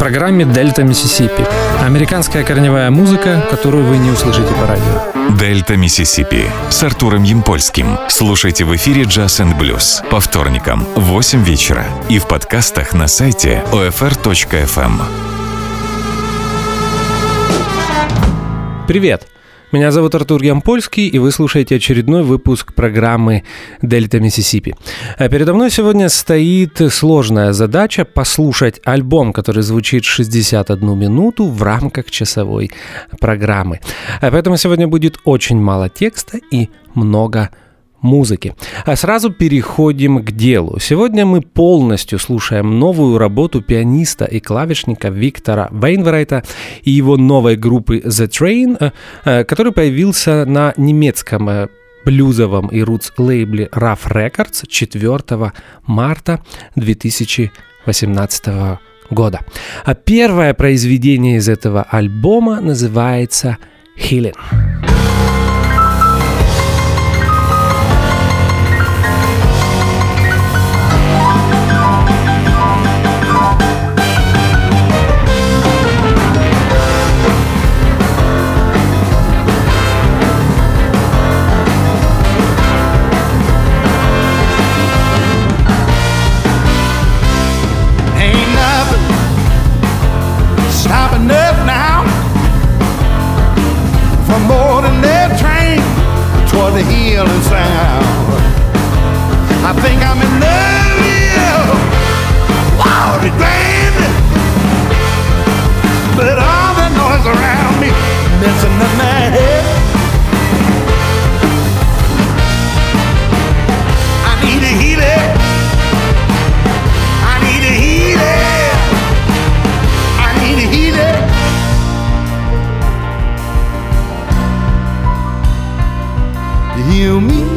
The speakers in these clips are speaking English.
программе «Дельта Миссисипи». Американская корневая музыка, которую вы не услышите по радио. «Дельта Миссисипи» с Артуром Ямпольским. Слушайте в эфире «Джаз энд блюз» по вторникам в 8 вечера и в подкастах на сайте OFR.FM. Привет! Меня зовут Артур Ямпольский, и вы слушаете очередной выпуск программы «Дельта Миссисипи». А передо мной сегодня стоит сложная задача послушать альбом, который звучит 61 минуту в рамках часовой программы. А поэтому сегодня будет очень мало текста и много музыки. А сразу переходим к делу. Сегодня мы полностью слушаем новую работу пианиста и клавишника Виктора Вейнврайта и его новой группы The Train, э, э, который появился на немецком э, блюзовом и рутс лейбле Rough Records 4 марта 2018 года. А первое произведение из этого альбома называется «Healing». you mean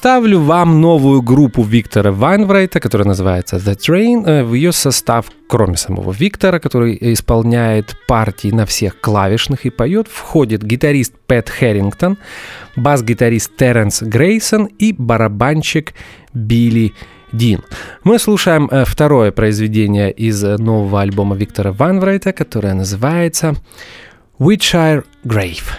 Представлю вам новую группу Виктора Вайнврайта, которая называется The Train. Э, в ее состав, кроме самого Виктора, который исполняет партии на всех клавишных и поет, входит гитарист Пэт Хэрингтон, бас-гитарист Терренс Грейсон и барабанщик Билли Дин. Мы слушаем э, второе произведение из нового альбома Виктора Вайнврайта, которое называется Witchire Grave.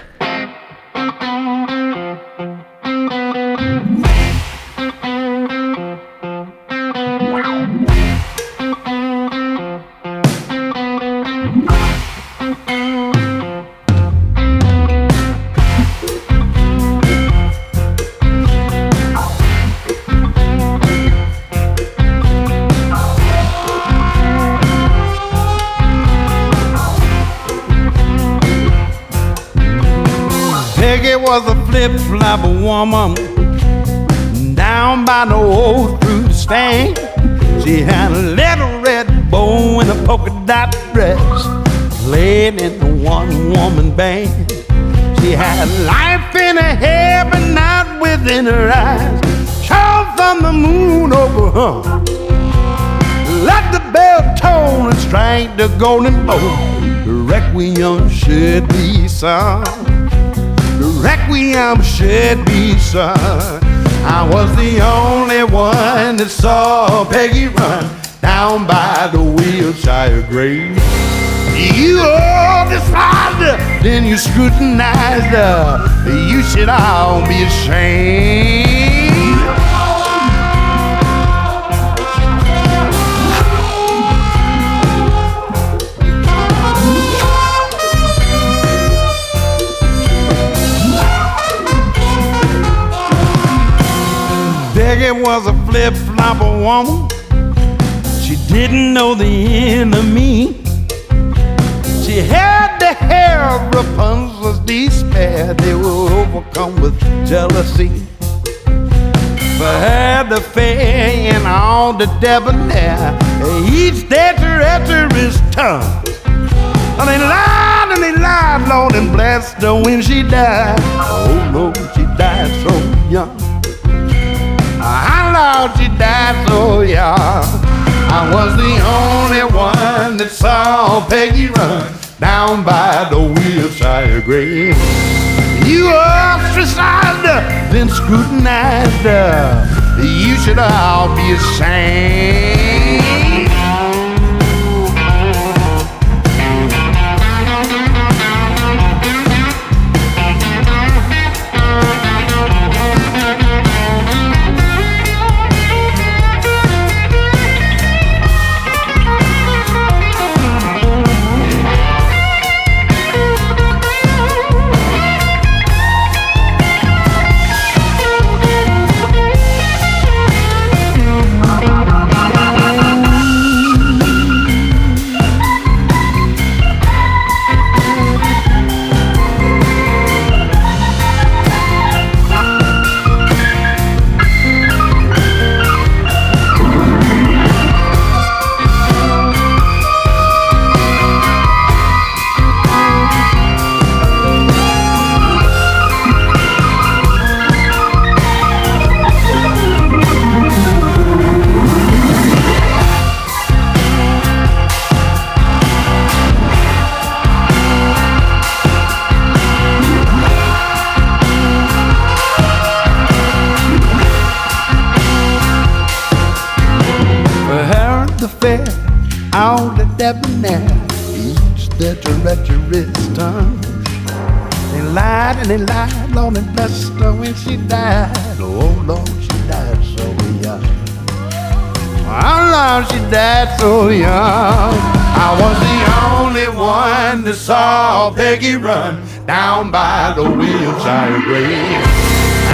Was a flip-flop woman down by the old fruit stand. She had a little red bow and a polka dot dress, playing in the one-woman band. She had life in her hair, but not within her eyes. Shone from the moon over her. Let the bell tone and strike the golden bow. The requiem should be sung requiem should be sung. I was the only one that saw Peggy run down by the Wilshire grave. You all decided, then you scrutinized her. You should all be ashamed. Peggy was a flip flopper woman. She didn't know the enemy. She had the hair of Rapunzel's despair. They were overcome with jealousy. But had the fair and all the debonair. Each day treacherous tongue. And they lied and they lied, Lord, and blessed her when she died. Oh, Lord, She died so young. I was the only one that saw Peggy run down by the Wilshire grave. You ostracized her, then scrutinized her. You should all be ashamed. And blessed her when she died. Oh, oh, Lord, she died so young. Oh, Lord, she died so young. I was the only one that saw Peggy run down by the Wilshire grave.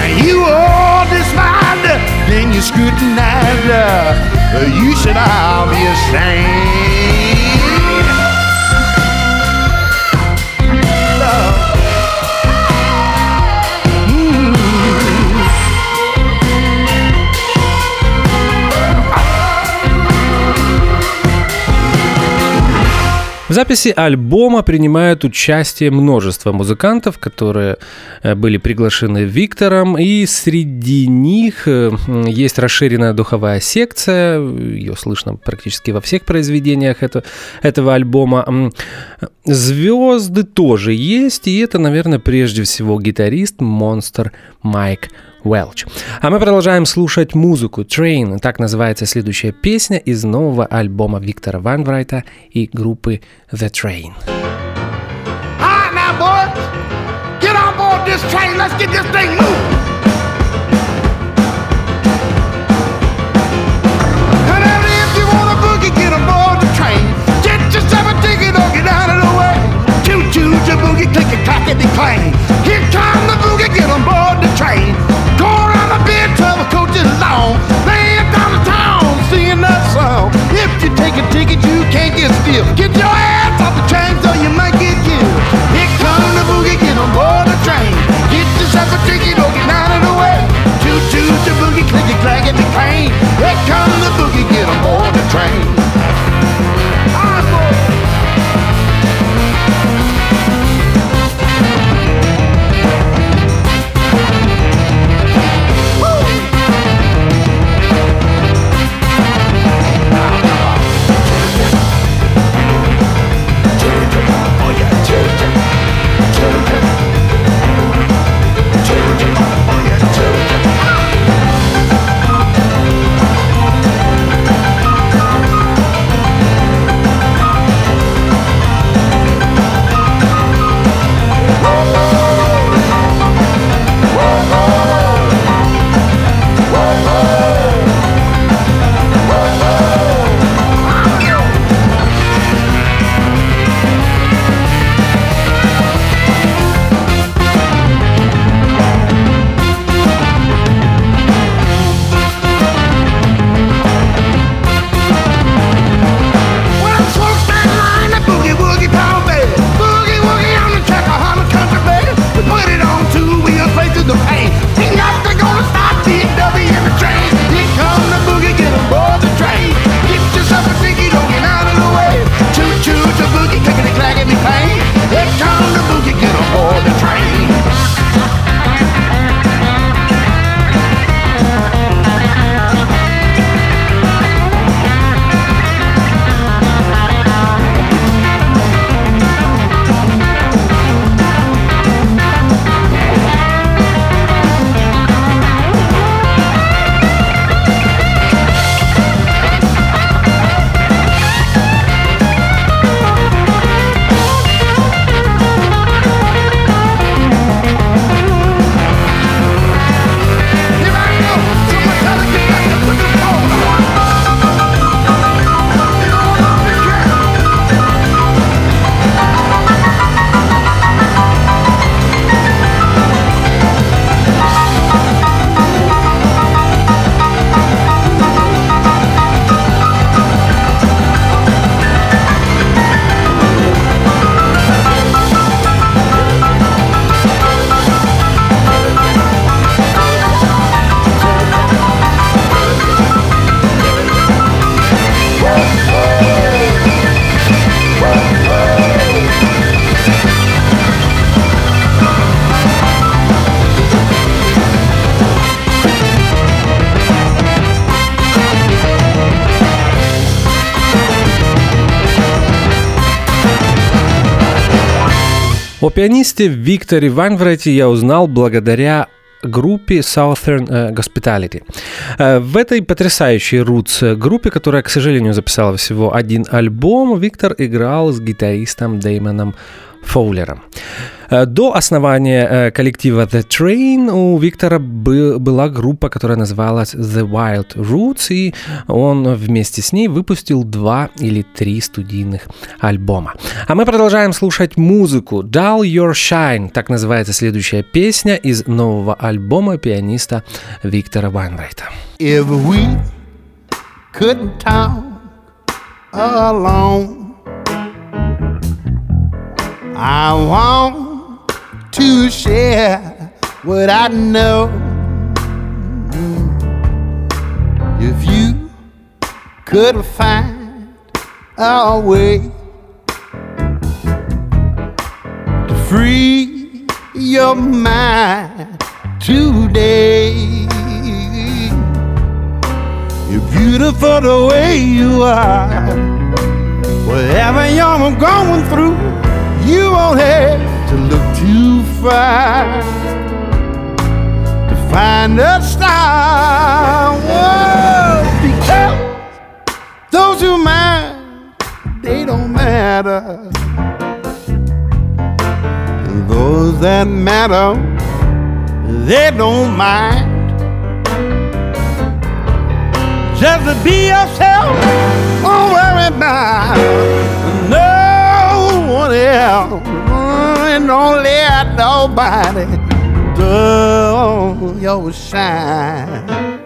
And you all despised her, then you scrutinized her. You should all be ashamed. Записи альбома принимают участие множество музыкантов, которые э, были приглашены Виктором, и среди них э, есть расширенная духовая секция, ее слышно практически во всех произведениях это, этого альбома. Звезды тоже есть, и это, наверное, прежде всего гитарист Монстр Майк Welch. А мы продолжаем слушать музыку Train. Так называется следующая песня из нового альбома Виктора Ванврайта и группы The Train. Get the boogie, click can't get your ass off the train so you might get killed. Here come the boogie, get on board the train. Get yourself a ticket or get out of the way. Choo choo, the boogie, click it, clack it, clang. Here come the boogie, get on board the train. О пианисте Викторе Вайнврайте я узнал благодаря группе Southern э, Hospitality. Э, В этой потрясающей roots группе, которая, к сожалению, записала всего один альбом, Виктор играл с гитаристом Дэймоном Фоулером. Э, До основания э, коллектива The Train у Виктора бы- была группа, которая называлась The Wild Roots, и он вместе с ней выпустил два или три студийных альбома. А мы продолжаем слушать музыку. Dull Your Shine, так называется следующая песня из нового альбома пианиста Виктора Вайнрайта. If we couldn't talk alone, I want to share what I know. If you could find a way to free your mind today. You're beautiful the way you are. Whatever you're going through, you won't have to look too far to find a star. Whoa, because those who mind, they don't matter. And those that matter, they don't mind. Just be yourself, don't worry about one else. And don't let nobody dull your shine.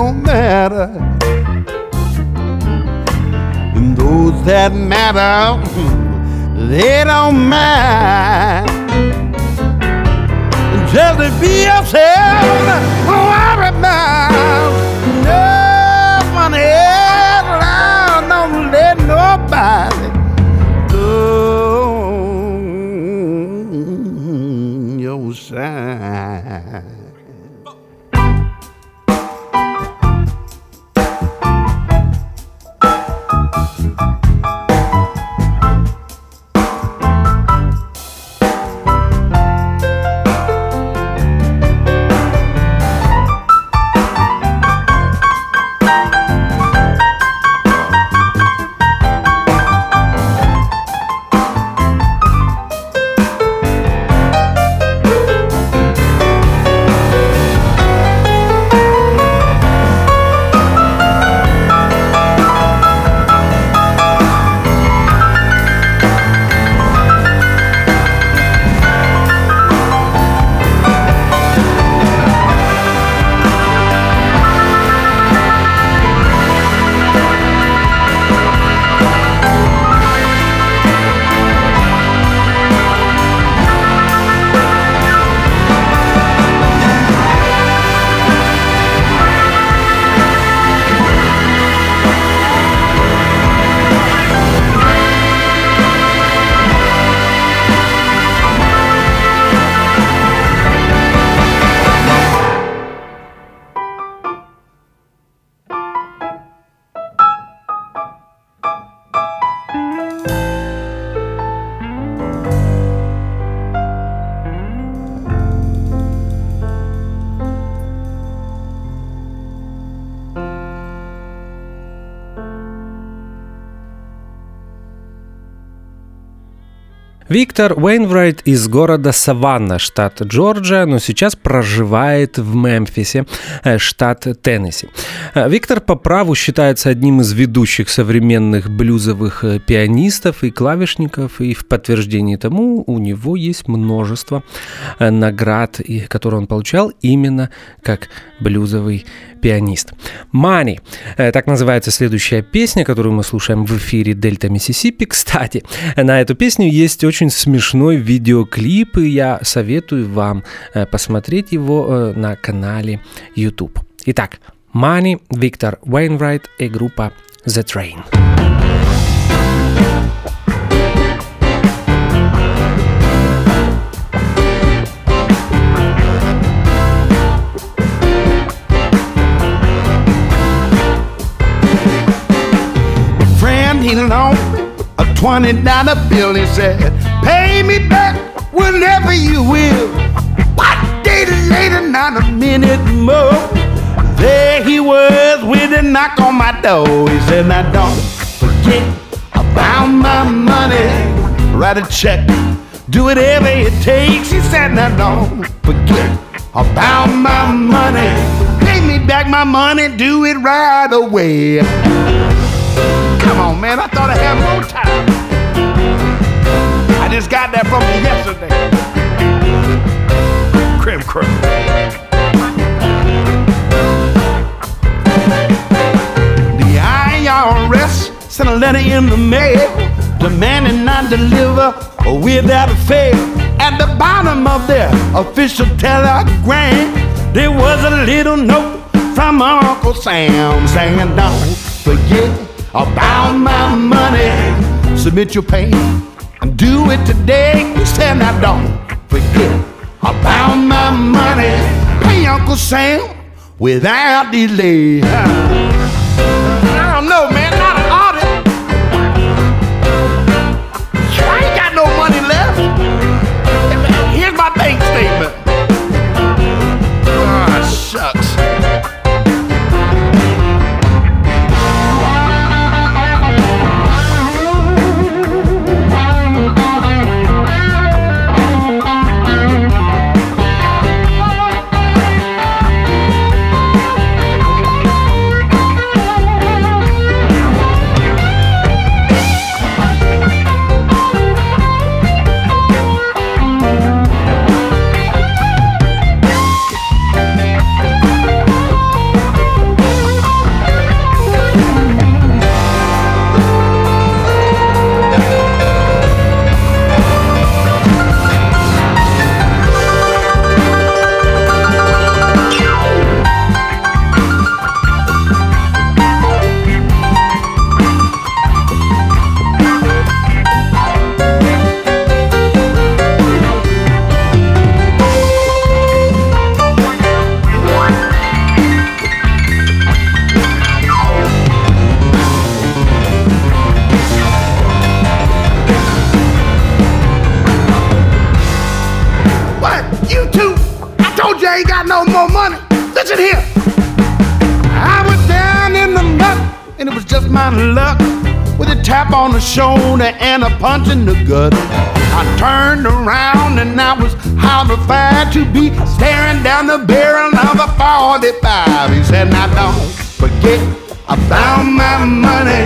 Don't matter. And those that matter they don't mind. Just to be yourself, don't worry about Виктор Уэйнврайт из города Саванна, штат Джорджия, но сейчас проживает в Мемфисе, э, штат Теннесси. Э, Виктор по праву считается одним из ведущих современных блюзовых э, пианистов и клавишников, и в подтверждении тому у него есть множество наград, которые он получал именно как блюзовый пианист. Money. Так называется следующая песня, которую мы слушаем в эфире Дельта Миссисипи. Кстати, на эту песню есть очень смешной видеоклип, и я советую вам э, посмотреть его э, на канале YouTube. Итак, Money, Виктор Уэйнрайт и группа The Train. he loaned a twenty dollar bill. He said, "Pay me back whenever you will." What day later, not a minute more. There he was with a knock on my door. He said, "Now don't forget about my money. Write a check, do whatever it takes." He said, "Now don't forget about my money. Pay me back my money, do it right away." Come on, man. I thought I had more time. I just got that from you yesterday. Crib crew. The IRS sent a letter in the mail demanding I deliver without a fail. At the bottom of their official telegram, there was a little note from Uncle Sam saying, Don't forget about my money. Submit your pain and do it today. Said, now don't forget about my money. Pay Uncle Sam without delay. And in the gut. I turned around and I was horrified to be staring down the barrel of a 45. He said, Now don't forget about my money.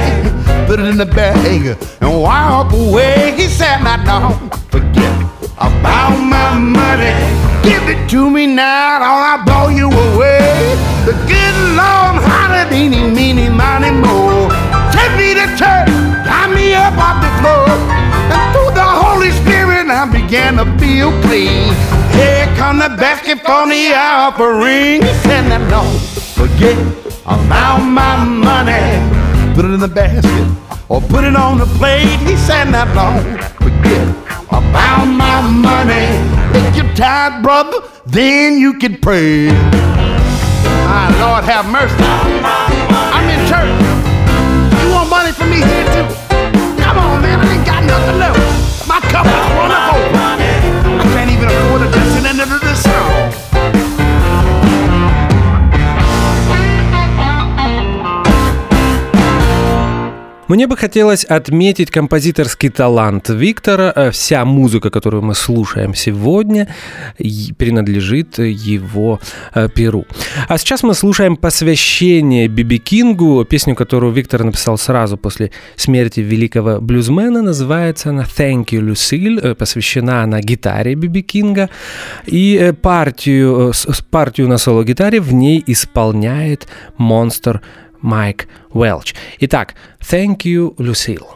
Put it in the bag and walk away. He said, Now don't forget about my money. Give it to me now or I'll blow you away. The good Lord, hotter, meeny, meeny, money more. Take me to church got me up off the floor. And through the Holy Spirit, I began to feel clean. Here come the basket for the offering. Said, now don't forget about my money. Put it in the basket or put it on the plate. He said, now don't forget about my money. If you're tired, brother, then you can pray. My Lord, have mercy. I'm in church. You want money from me here too? Left. My cup is over. Мне бы хотелось отметить композиторский талант Виктора. Э, вся музыка, которую мы слушаем сегодня, принадлежит его э, перу. А сейчас мы слушаем посвящение Биби Кингу, песню, которую Виктор написал сразу после смерти великого блюзмена. Называется она «Thank you, Lucille», э, посвящена она гитаре Биби Кинга. И партию, партию на соло-гитаре в ней исполняет монстр Майк Welch. Итак, thank you, Lucille.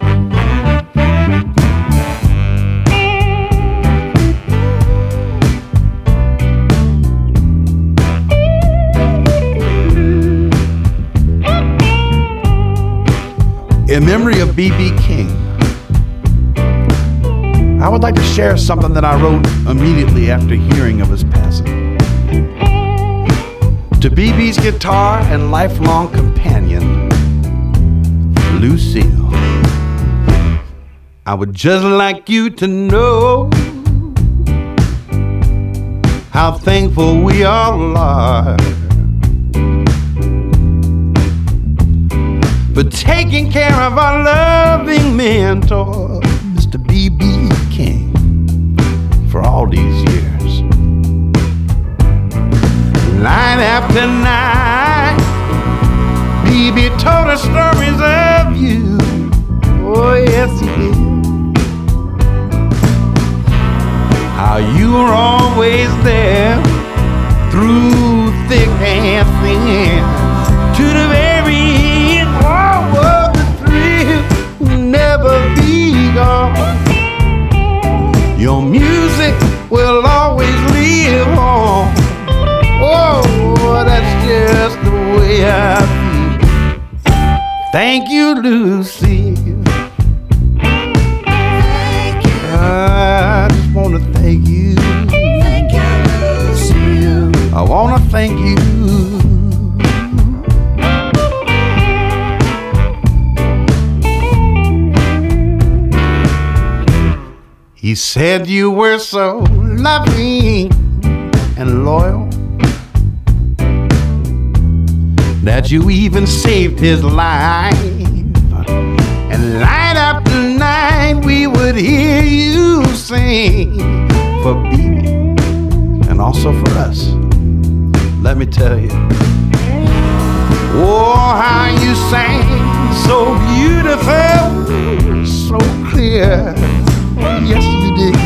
In memory of B.B. King, I would like to share something that I wrote immediately after hearing of his passing. To BB's guitar and lifelong companion, Lucille. I would just like you to know how thankful we all are for taking care of our loving mentor, Mr. B.B. King, for all these years night after night. Baby told us stories of you. Oh, yes, he did. How you were always there through thick and thin to the very end. The thrill will never be gone. Your music will always live on. Way I feel. Thank you, Lucy. Thank you. I just want to thank you. Thank you, Lucille. I want to thank you. He said you were so loving and loyal that you even saved his life. And night after night, we would hear you sing for B.B. and also for us. Let me tell you. Oh, how you sang so beautiful, so clear. Yes, you did.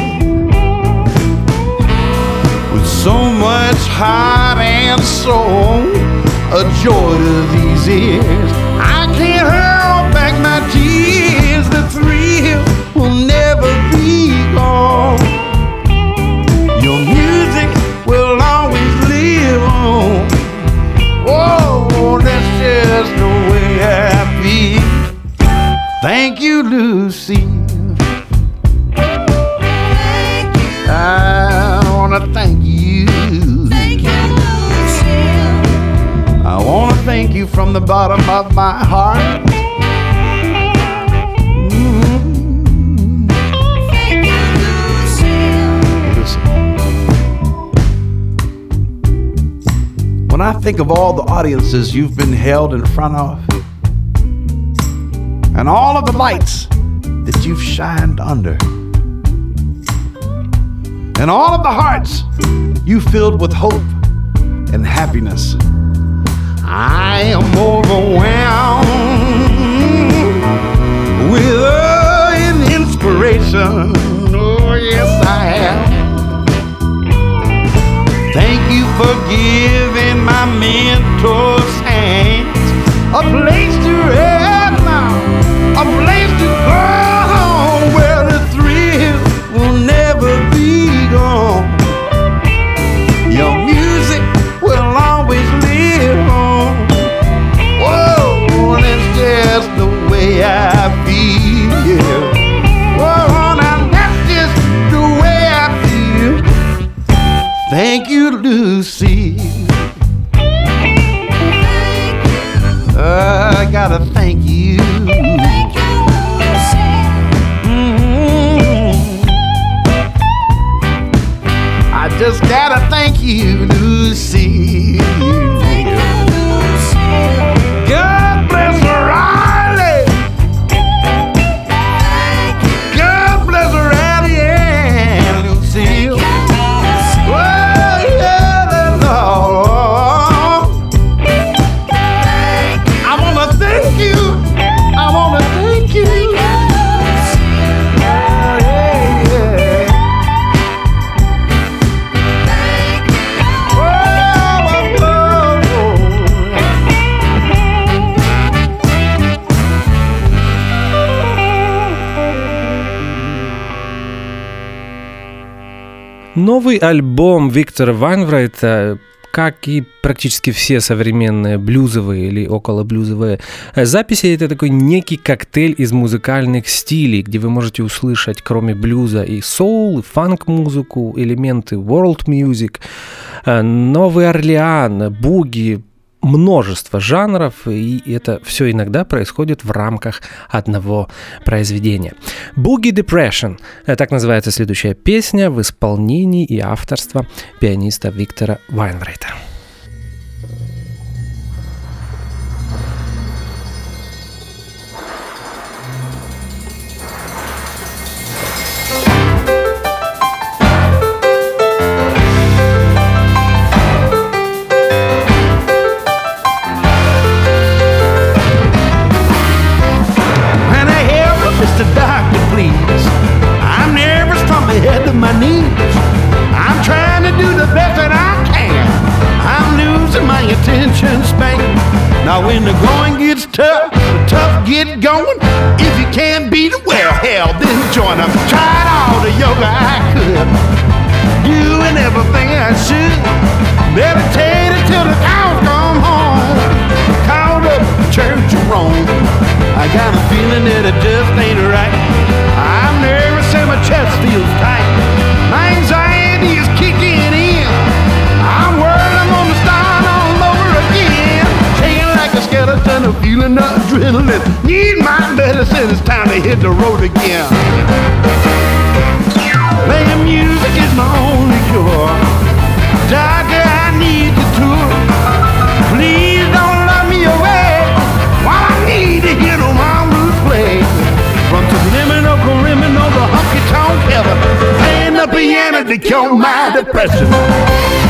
With so much heart and soul, a joy to these ears. I can't hold back my tears. The thrill will never be gone. Your music will always live on. Oh, oh that's just the way I feel. Thank you, Lucy. The bottom of my heart. When I think of all the audiences you've been held in front of, and all of the lights that you've shined under, and all of the hearts you filled with hope and happiness, I am overwhelmed with an inspiration. Oh, yes, I am. Thank you for giving my mentor's hands a place to rest I just gotta Новый альбом Виктора Вайнврайта как и практически все современные блюзовые или около блюзовые э, записи, это такой некий коктейль из музыкальных стилей, где вы можете услышать, кроме блюза, и соул, и фанк-музыку, элементы world music, э, Новый Орлеан, буги, множество жанров, и это все иногда происходит в рамках одного произведения. Boogie Depression э, – так называется следующая песня в исполнении и авторства пианиста Виктора Вайнврейта. To my knees. I'm trying to do the best that I can. I'm losing my attention span. Now when the going gets tough, the tough get going. If you can't beat it, well, hell, then join them. Tried all the yoga I could. Doing everything I should. Meditated till the cows come home. Called up Church of Rome. I got a feeling that it just ain't right. Nervous my chest feels tight. My anxiety is kicking in. I'm worried I'm gonna start all over again. Shaking like a skeleton, I'm feeling the adrenaline. Need my medicine, it's time to hit the road again. Playing music is my only cure. Doctor, to cure my depression.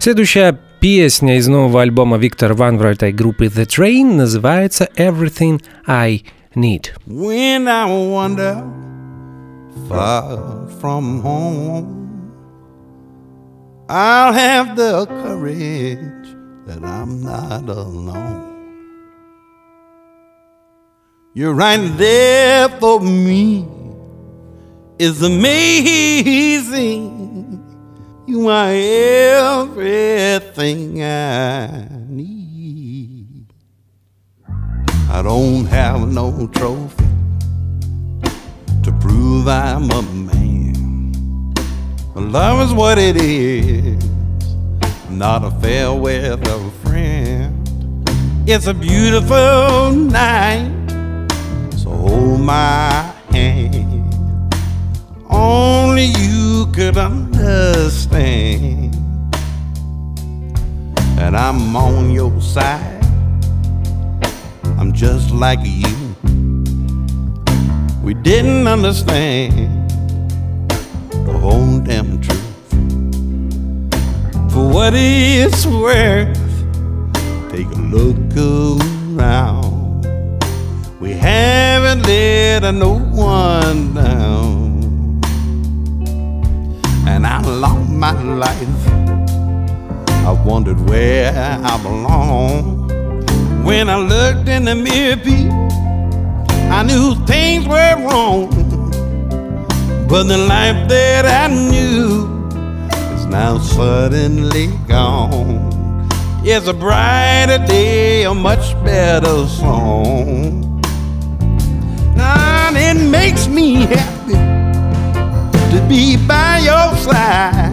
Следующая песня из нового альбома Виктора Ванврайта и группы The Train называется Everything I Need. When I wander far from home, I'll have the courage that I'm not alone. You're right there for me. It's amazing. You are everything I need. I don't have no trophy to prove I'm a man. Love is what it is, not a fair weather friend. It's a beautiful night, so hold my hand. Only you could understand. And I'm on your side. I'm just like you. We didn't understand the whole damn truth. For what it's worth, take a look around. We haven't let no one down. And I long my life. I wondered where I belong. When I looked in the mirror, I knew things were wrong. But the life that I knew is now suddenly gone. It's a brighter day, a much better song. And it makes me happy to be by your side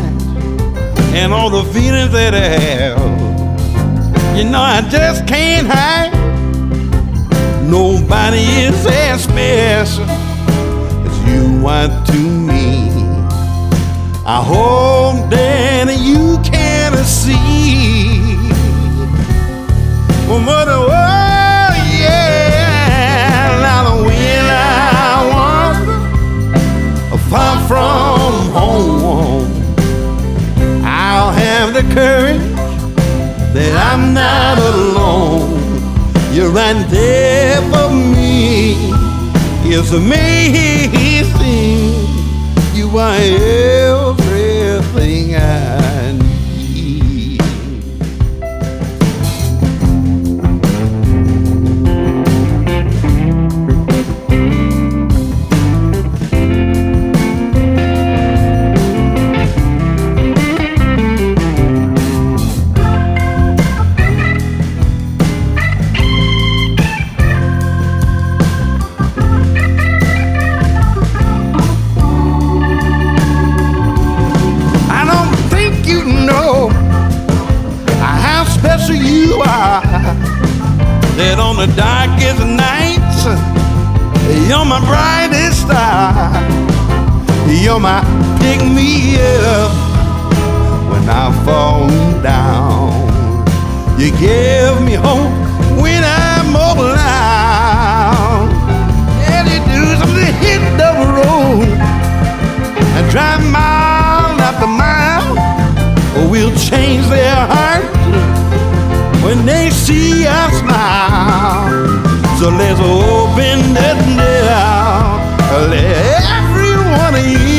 and all the feelings that I have. You know, I just can't hide. Nobody is as special as you are to me. I hope that you can see. Well, mother, You're right there for me. It's amazing. You are the darkest nights, you're my brightest star. You're my pick me up when I fall down. You give me hope when I'm all alone. And you do something hit the road and drive mile after mile, we'll change their hearts when they see us smile. So let's open the door, let everyone in.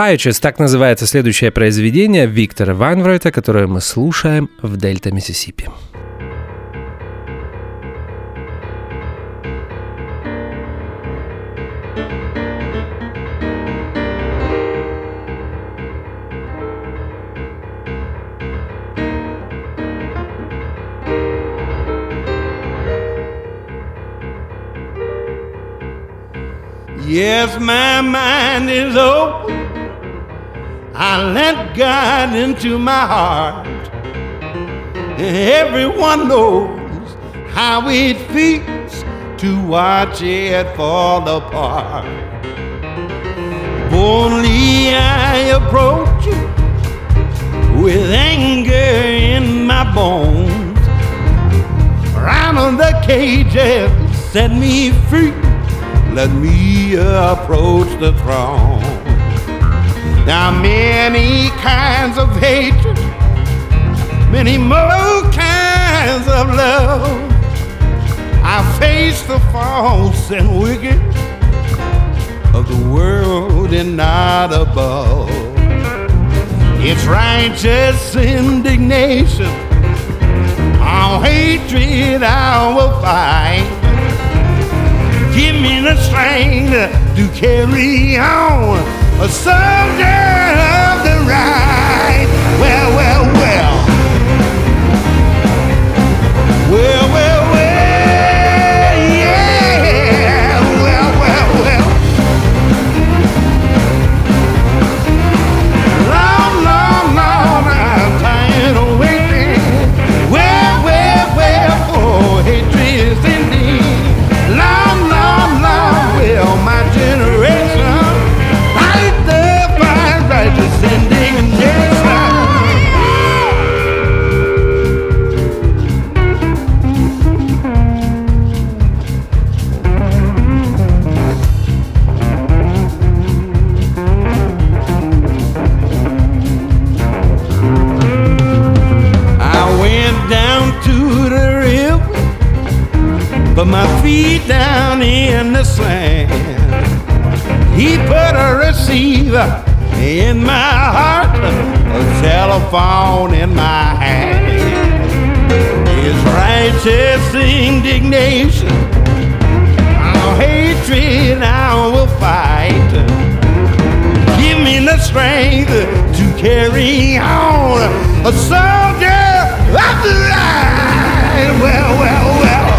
Righteous, так называется следующее произведение Виктора Вайнврайта, которое мы слушаем в Дельта, Миссисипи. Yes, my mind is open. I let God into my heart. Everyone knows how it feels to watch it fall apart. Boldly I approach it with anger in my bones. Round of the cages, set me free. Let me approach the throne. Now many kinds of hatred, many more kinds of love. I face the false and wicked of the world and not above. It's righteous indignation. All hatred I will fight. Give me the strength to carry on a soldier of the right. Well. Down in the sand. He put a receiver in my heart, a telephone in my hand. His righteous indignation, our hatred I will fight. Give me the strength to carry on a soldier of the. Well, well, well. Well,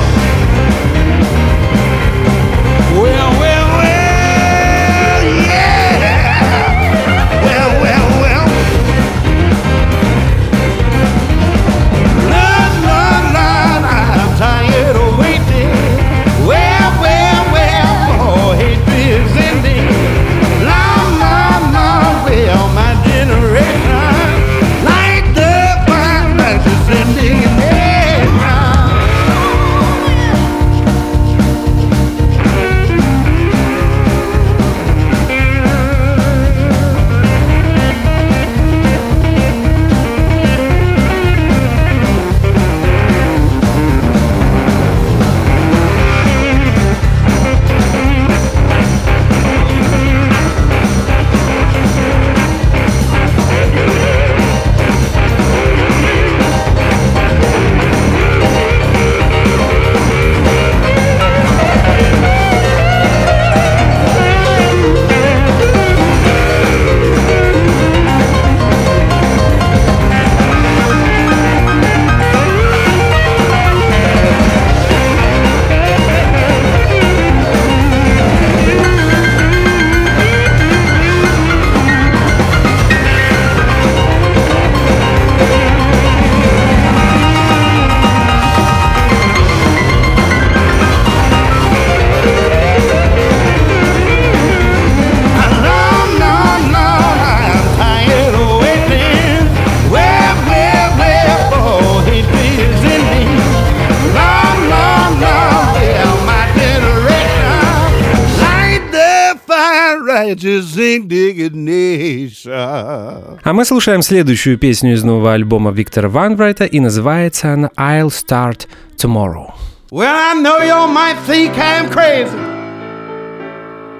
А мы слушаем следующую песню из нового альбома Виктора Ванбрайта, и называется она «I'll Start Tomorrow». Well, I know you might think I'm crazy,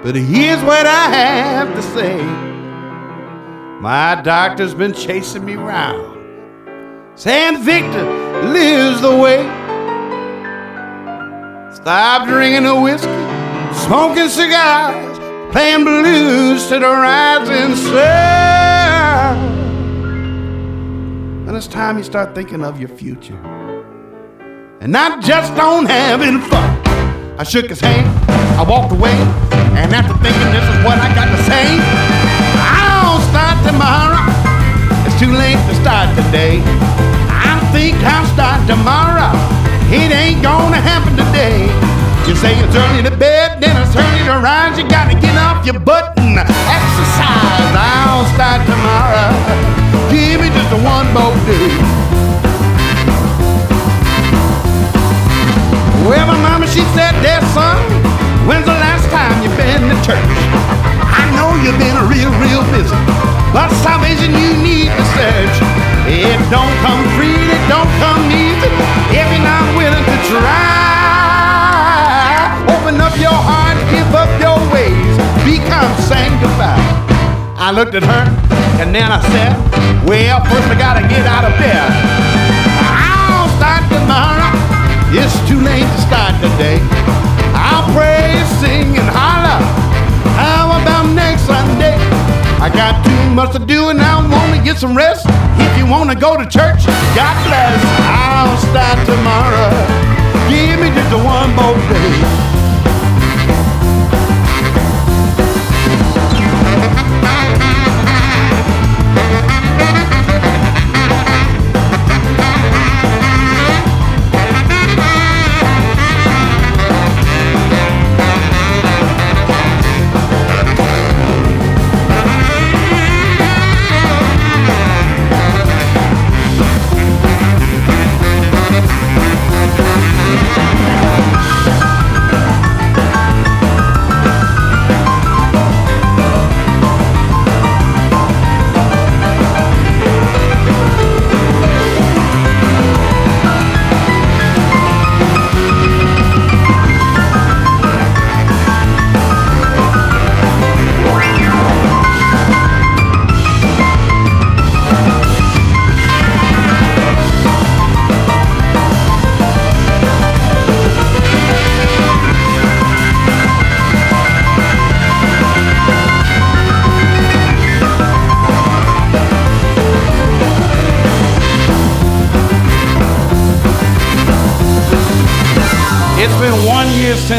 but here's what I have to say. My doctor's been chasing me round, saying Victor lives the way. Stop drinking the whiskey, smoking cigars, playing blues to the rising sun. And it's time you start thinking of your future and I just on having fun. I shook his hand, I walked away, and after thinking this is what I got to say, I don't start tomorrow. It's too late to start today. I think I'll start tomorrow. It ain't gonna happen today. You say it's early to bed, then it's early to rise. You gotta get off your butt and exercise. I'll start tomorrow give me just one more day. Well, my mama, she said, Dear son, when's the last time you been to church? I know you've been a real, real busy, but salvation you need to search. It don't come free, it don't come easy, if you're not willing to try. Open up your heart, give up your ways, become sanctified. I looked at her and then I said, Well, first I gotta get out of bed. I'll start tomorrow. It's too late to start today. I'll pray, sing, and holler. How about next Sunday? I got too much to do and I wanna get some rest. If you wanna go to church, God bless. I'll start tomorrow. Give me just one more day.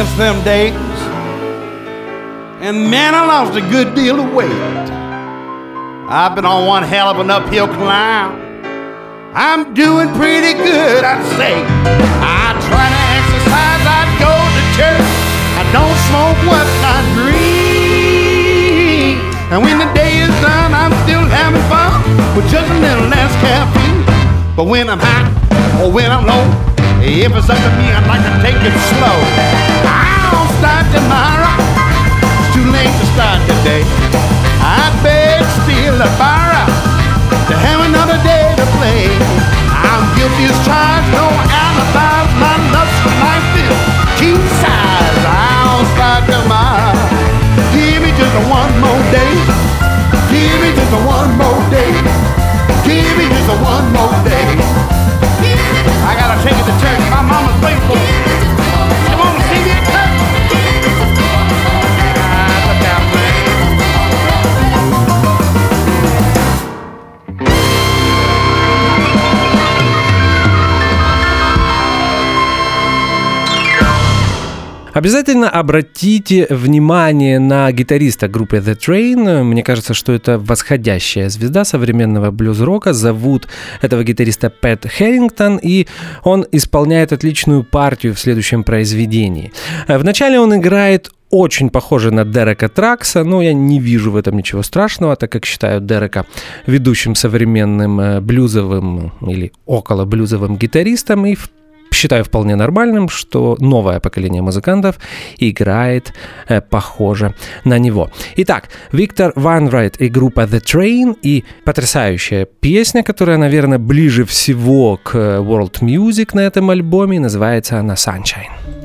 Since them days, and man, I lost a good deal of weight. I've been on one hell of an uphill climb. I'm doing pretty good, I'd say. I try to exercise, I go to church. I don't smoke what I drink. And when the day is done, I'm still having fun with just a little less caffeine. But when I'm hot or when I'm low, if it's up to me, I'd like to take it slow. I'll start tomorrow. It's too late to start today. I beg, steal, or borrow to have another day to play. I'm guilty as charged, no alibis. My lust for life is king size. I'll start tomorrow. Give me just one more day. Give me just one more day. Give me just one more day. I gotta take it to church. My mama's waiting Обязательно обратите внимание на гитариста группы The Train. Мне кажется, что это восходящая звезда современного блюз-рока. Зовут этого гитариста Пэт Херрингтон, и он исполняет отличную партию в следующем произведении. Э, Вначале он играет очень похоже на Дерека Тракса, но я не вижу в этом ничего страшного, так как считаю Дерека ведущим современным э, блюзовым или около блюзовым гитаристом и в считаю вполне нормальным, что новое поколение музыкантов играет э, похоже на него. Итак, Виктор Ванрайт и группа The Train и потрясающая песня, которая, наверное, ближе всего к э, World Music на этом альбоме, называется она Sunshine.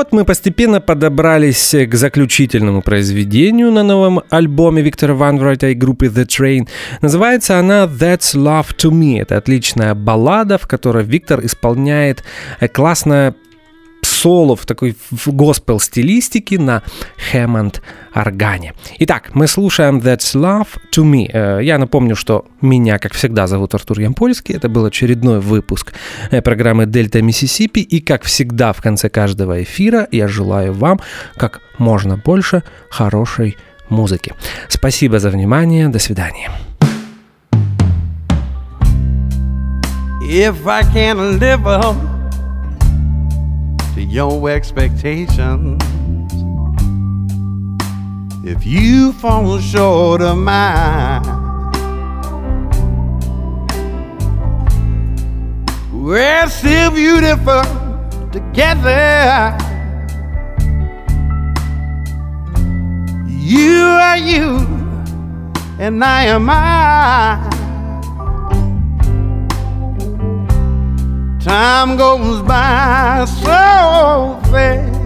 Вот мы постепенно подобрались к заключительному произведению на новом альбоме Виктора Ванврайта и группы The Train. Называется она That's Love to Me. Это отличная баллада, в которой Виктор исполняет э, классно соло в такой госпел стилистике на Хэммонд органе. Итак, мы слушаем That's Love to Me. Э, Я напомню, что меня, как всегда, зовут Артур Ямпольский. Это был очередной выпуск э, программы Дельта Миссисипи. И, как всегда, в конце каждого эфира я желаю вам как можно больше хорошей музыки. Спасибо за внимание. До свидания. If I can't live up to your expectations, if you fall short of mine, we're still beautiful together. You are you, and I am I. Time goes by so fast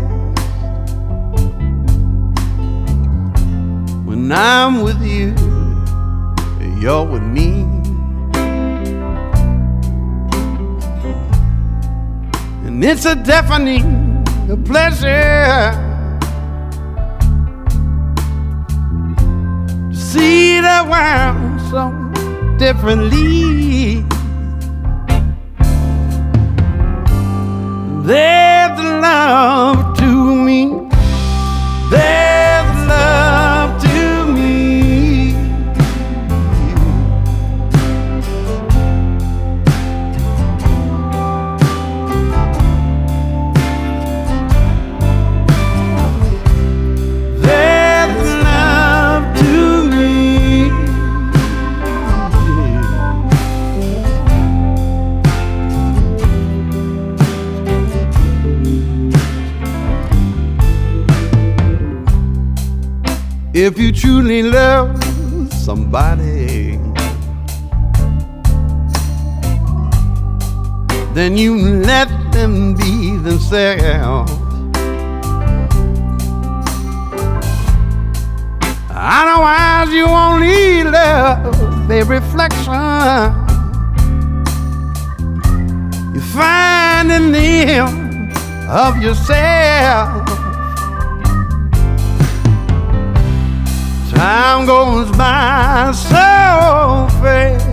when I'm with you, you're with me. And it's a deafening pleasure to see the world so differently. There's love to me. There's love If you truly love somebody, then you let them be themselves. Otherwise, you only love a reflection you find in them of yourself. Time goes by so fast.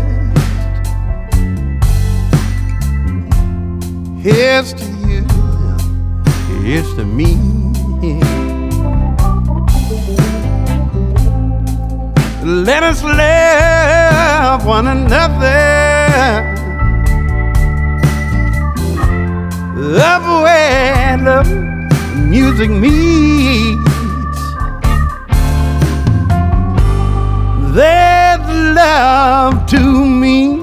Here's to you, here's to me. Let us love one another. Love where love music meets. There's love to me.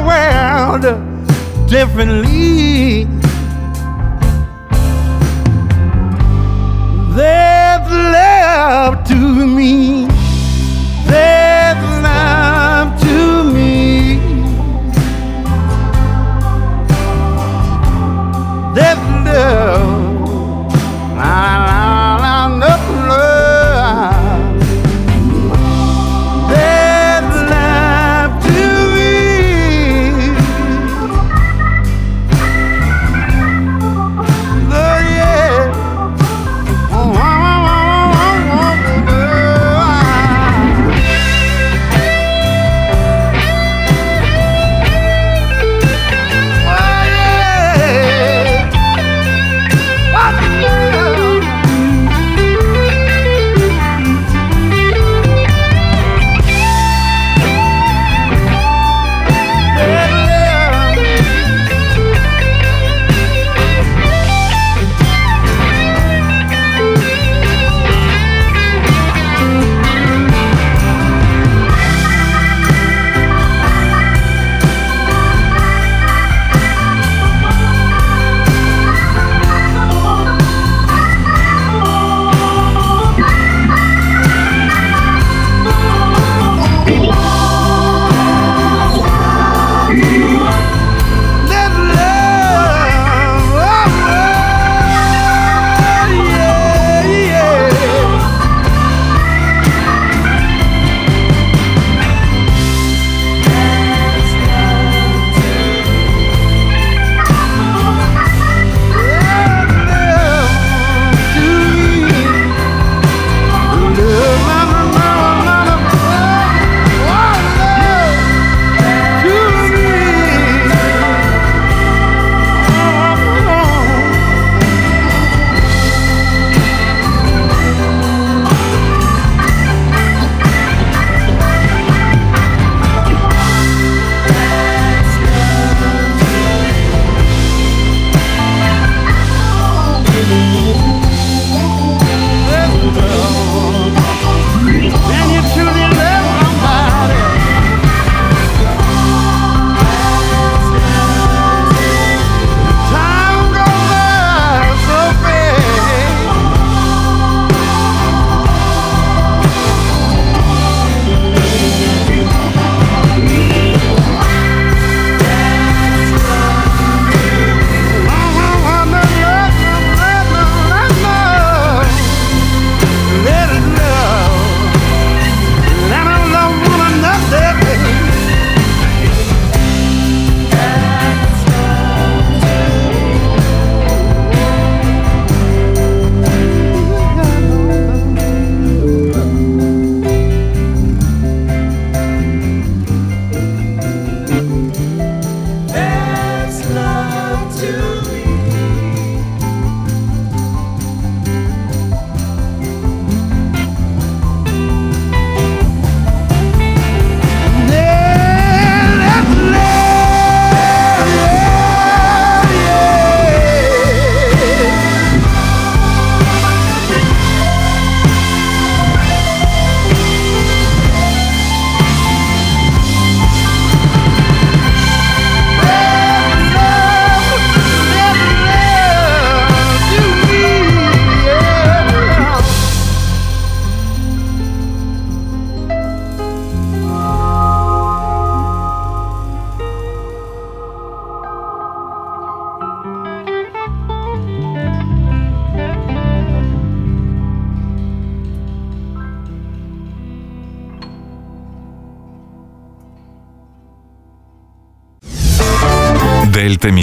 world differently. They've loved to me.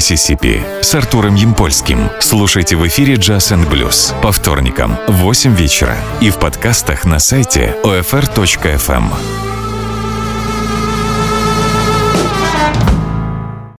Миссисипи» с Артуром Ямпольским. Слушайте в эфире «Джаз энд Блюз» по вторникам в 8 вечера и в подкастах на сайте OFR.FM.